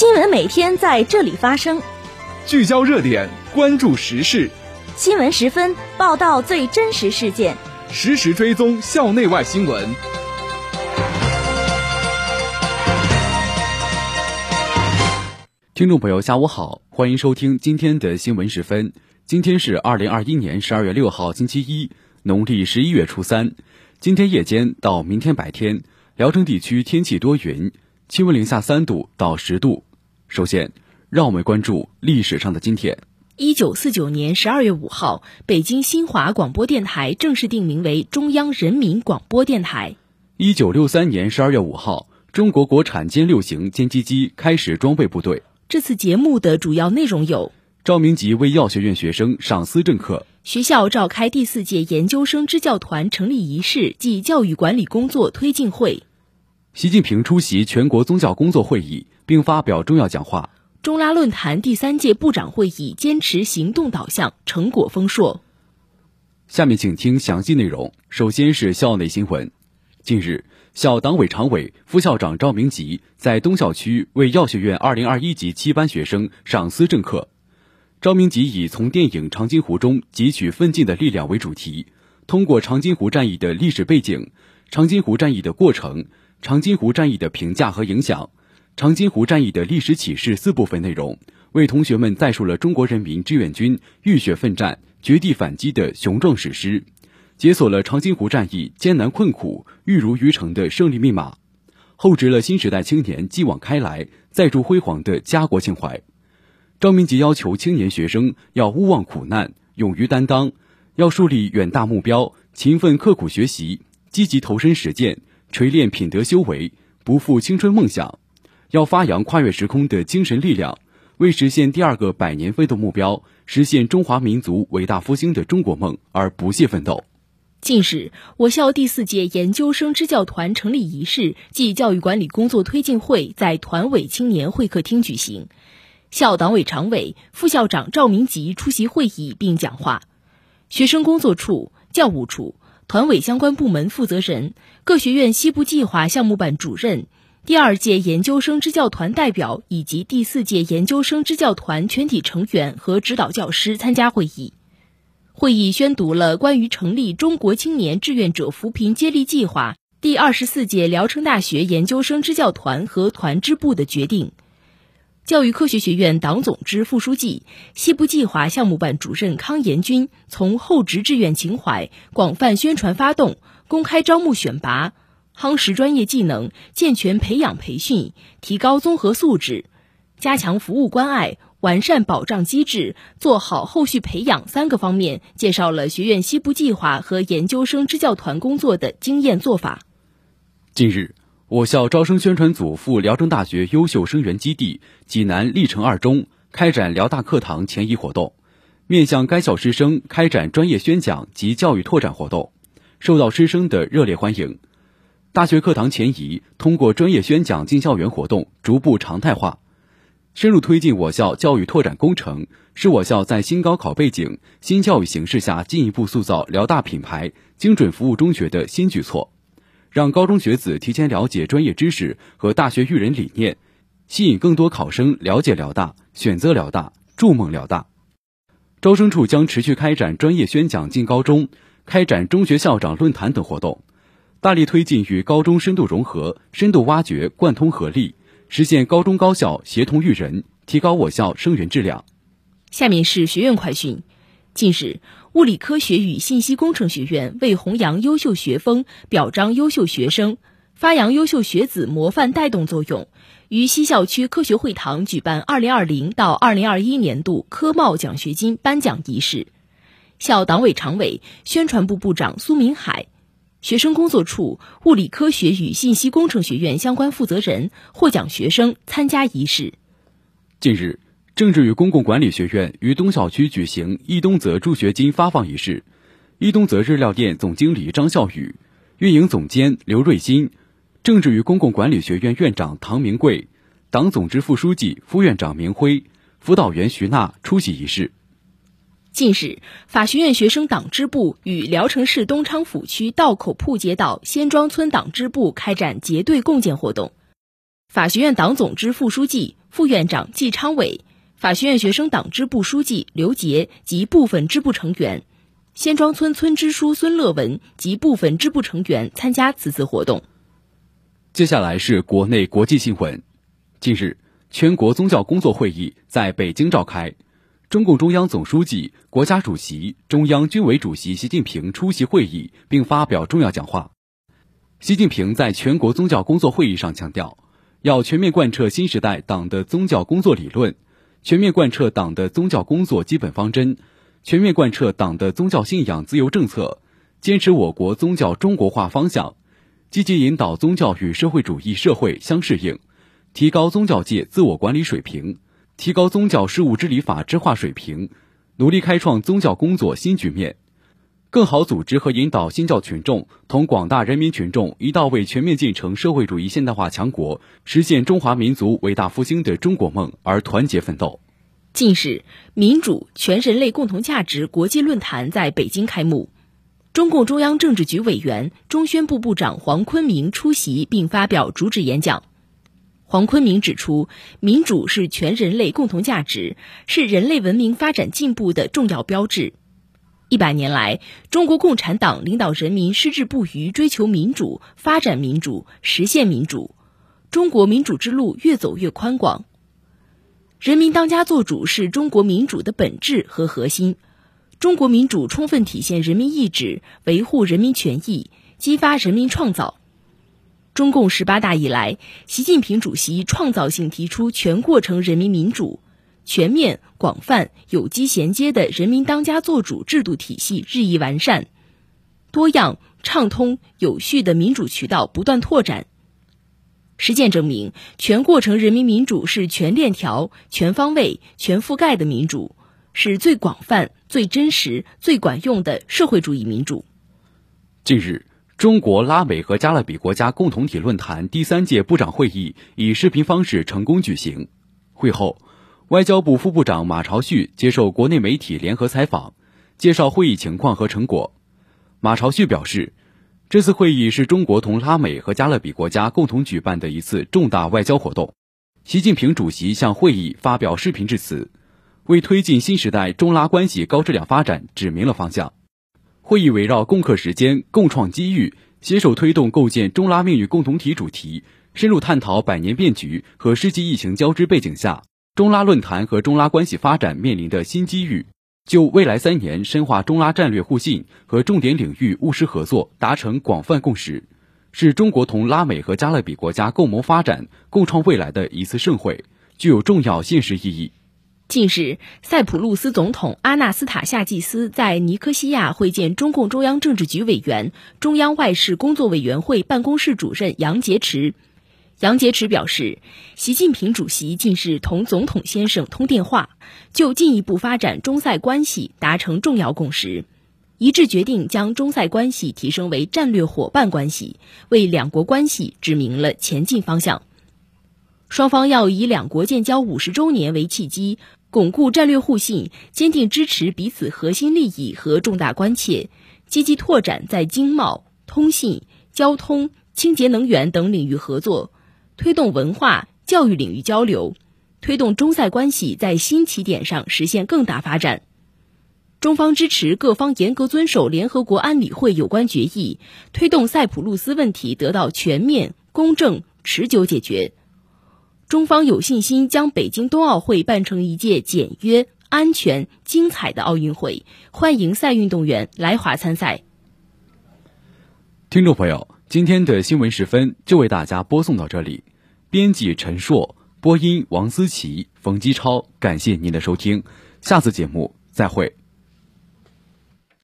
新闻每天在这里发生，聚焦热点，关注时事。新闻十分报道最真实事件，实时追踪校内外新闻。听众朋友，下午好，欢迎收听今天的新闻十分。今天是二零二一年十二月六号，星期一，农历十一月初三。今天夜间到明天白天，聊城地区天气多云，气温零下三度到十度。首先，让我们关注历史上的今天。一九四九年十二月五号，北京新华广播电台正式定名为中央人民广播电台。一九六三年十二月五号，中国国产歼六型歼击机开始装备部队。这次节目的主要内容有：赵明吉为药学院学生上思政课；学校召开第四届研究生支教团成立仪式暨教育管理工作推进会；习近平出席全国宗教工作会议并发表重要讲话；中拉论坛第三届部长会议坚持行动导向，成果丰硕。下面请听详细内容。首先是校内新闻。近日。校党委常委、副校长赵明吉在东校区为药学院2021级七班学生上思政课。赵明吉以从电影《长津湖》中汲取奋进的力量为主题，通过长津湖战役的历史背景、长津湖战役的过程、长津湖战役的评价和影响、长津湖战役的历史启示四部分内容，为同学们再述了中国人民志愿军浴血奋战、绝地反击的雄壮史诗。解锁了长津湖战役艰难困苦、玉如于成的胜利密码，厚植了新时代青年继往开来、再铸辉煌的家国情怀。赵明杰要求青年学生要勿忘苦难、勇于担当，要树立远大目标、勤奋刻苦学习、积极投身实践、锤炼品德修为，不负青春梦想。要发扬跨越时空的精神力量，为实现第二个百年奋斗目标、实现中华民族伟大复兴的中国梦而不懈奋斗。近日，我校第四届研究生支教团成立仪式暨教育管理工作推进会在团委青年会客厅举行，校党委常委、副校长赵明吉出席会议并讲话，学生工作处、教务处、团委相关部门负责人、各学院西部计划项目办主任、第二届研究生支教团代表以及第四届研究生支教团全体成员和指导教师参加会议。会议宣读了关于成立中国青年志愿者扶贫接力计划第二十四届聊城大学研究生支教团和团支部的决定。教育科学学院党总支副书记、西部计划项目办主任康延军从厚植志愿情怀、广泛宣传发动、公开招募选拔、夯实专业技能、健全培养培训、提高综合素质、加强服务关爱。完善保障机制，做好后续培养三个方面，介绍了学院西部计划和研究生支教团工作的经验做法。近日，我校招生宣传组赴聊城大学优秀生源基地济南历城二中开展辽大课堂前移活动，面向该校师生开展专业宣讲及教育拓展活动，受到师生的热烈欢迎。大学课堂前移通过专业宣讲进校园活动逐步常态化。深入推进我校教育拓展工程，是我校在新高考背景、新教育形势下进一步塑造辽大品牌、精准服务中学的新举措，让高中学子提前了解专业知识和大学育人理念，吸引更多考生了解辽大、选择辽大、筑梦辽大。招生处将持续开展专业宣讲进高中，开展中学校长论坛等活动，大力推进与高中深度融合、深度挖掘、贯通合力。实现高中高校协同育人，提高我校生源质量。下面是学院快讯。近日，物理科学与信息工程学院为弘扬优秀学风、表彰优秀学生、发扬优秀学子模范带动作用，于西校区科学会堂举办2020到2021年度科贸奖学金颁奖仪式。校党委常委、宣传部部长苏明海。学生工作处、物理科学与信息工程学院相关负责人、获奖学生参加仪式。近日，政治与公共管理学院于东校区举行易东泽助学金发放仪式。易东泽日料店总经理张孝宇、运营总监刘瑞新、政治与公共管理学院院长唐明贵、党总支副书记、副院长明辉、辅导员徐娜出席仪式。近日，法学院学生党支部与聊城市东昌府区道口铺街道仙庄村党支部开展结对共建活动。法学院党总支副书记、副院长季昌伟，法学院学生党支部书记刘杰及部分支部成员，仙庄村村支书孙乐文及部分支部成员参加此次活动。接下来是国内国际新闻。近日，全国宗教工作会议在北京召开，中共中央总书记、国家主席、中央军委主席习近平出席会议并发表重要讲话。习近平在全国宗教工作会议上强调，要全面贯彻新时代党的宗教工作理论，全面贯彻党的宗教工作基本方针，全面贯彻党的宗教信仰自由政策，坚持我国宗教中国化方向。积极引导宗教与社会主义社会相适应，提高宗教界自我管理水平，提高宗教事务治理法制化水平，努力开创宗教工作新局面，更好组织和引导新教群众同广大人民群众一道为全面建成社会主义现代化强国、实现中华民族伟大复兴的中国梦而团结奋斗。近日，民主全人类共同价值国际论坛在北京开幕。中共中央政治局委员、中宣部部长黄坤明出席并发表主旨演讲。黄坤明指出，民主是全人类共同价值，是人类文明发展进步的重要标志。一百年来，中国共产党领导人民矢志不渝追求民主、发展民主、实现民主，中国民主之路越走越宽广。人民当家作主是中国民主的本质和核心。中国民主充分体现人民意志，维护人民权益，激发人民创造。中共十八大以来，习近平主席创造性提出全过程人民民主，全面、广泛、有机衔接的人民当家作主制度体系日益完善，多样、畅通、有序的民主渠道不断拓展。实践证明，全过程人民民主是全链条、全方位、全覆盖的民主。是最广泛、最真实、最管用的社会主义民主。近日，中国、拉美和加勒比国家共同体论坛第三届部长会议以视频方式成功举行。会后，外交部副部长马朝旭接受国内媒体联合采访，介绍会议情况和成果。马朝旭表示，这次会议是中国同拉美和加勒比国家共同举办的一次重大外交活动。习近平主席向会议发表视频致辞。为推进新时代中拉关系高质量发展指明了方向。会议围绕共克时艰、共创机遇、携手推动构建中拉命运共同体主题，深入探讨百年变局和世纪疫情交织背景下中拉论坛和中拉关系发展面临的新机遇，就未来三年深化中拉战略互信和重点领域务实合作达成广泛共识，是中国同拉美和加勒比国家共谋发展、共创未来的一次盛会，具有重要现实意义。近日，塞浦路斯总统阿纳斯塔夏季斯在尼科西亚会见中共中央政治局委员、中央外事工作委员会办公室主任杨洁篪。杨洁篪表示，习近平主席近日同总统先生通电话，就进一步发展中塞关系达成重要共识，一致决定将中塞关系提升为战略伙伴关系，为两国关系指明了前进方向。双方要以两国建交五十周年为契机。巩固战略互信，坚定支持彼此核心利益和重大关切，积极拓展在经贸、通信、交通、清洁能源等领域合作，推动文化、教育领域交流，推动中塞关系在新起点上实现更大发展。中方支持各方严格遵守联合国安理会有关决议，推动塞浦路斯问题得到全面、公正、持久解决。中方有信心将北京冬奥会办成一届简约、安全、精彩的奥运会，欢迎赛运动员来华参赛。听众朋友，今天的新闻时分就为大家播送到这里，编辑陈硕，播音王思琪、冯基超，感谢您的收听，下次节目再会。